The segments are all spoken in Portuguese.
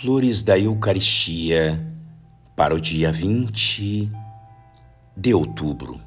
Flores da Eucaristia para o dia 20 de outubro.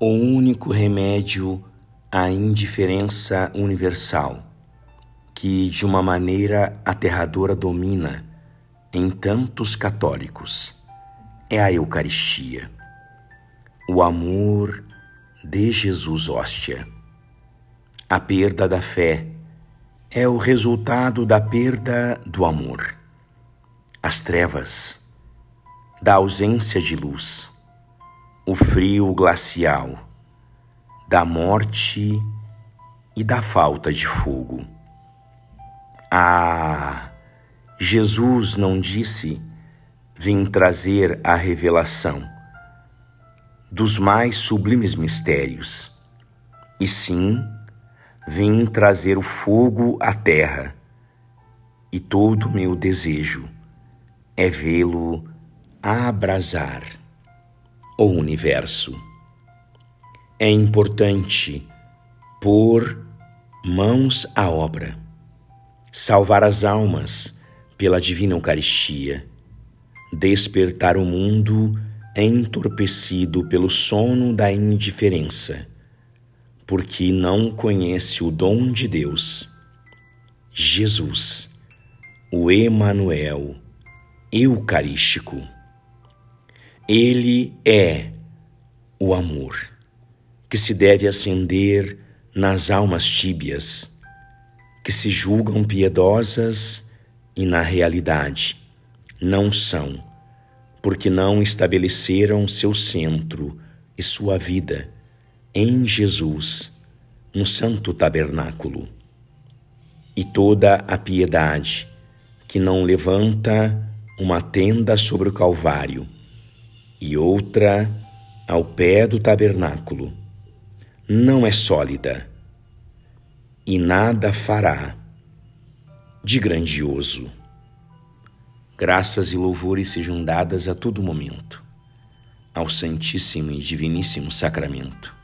O único remédio à indiferença universal que, de uma maneira aterradora, domina em tantos católicos é a Eucaristia, o amor de Jesus hóstia. A perda da fé é o resultado da perda do amor. As trevas, da ausência de luz, o frio glacial, da morte e da falta de fogo. Ah, Jesus não disse: Vim trazer a revelação dos mais sublimes mistérios, e sim Vim trazer o fogo à terra, e todo meu desejo é vê-lo abrasar o universo. É importante pôr mãos à obra, salvar as almas pela divina Eucaristia, despertar o mundo entorpecido pelo sono da indiferença porque não conhece o dom de Deus. Jesus, o Emanuel eucarístico. Ele é o amor que se deve acender nas almas tíbias, que se julgam piedosas e na realidade não são, porque não estabeleceram seu centro e sua vida em Jesus, no santo tabernáculo. E toda a piedade que não levanta uma tenda sobre o Calvário e outra ao pé do tabernáculo não é sólida e nada fará de grandioso. Graças e louvores sejam dadas a todo momento ao Santíssimo e Diviníssimo Sacramento.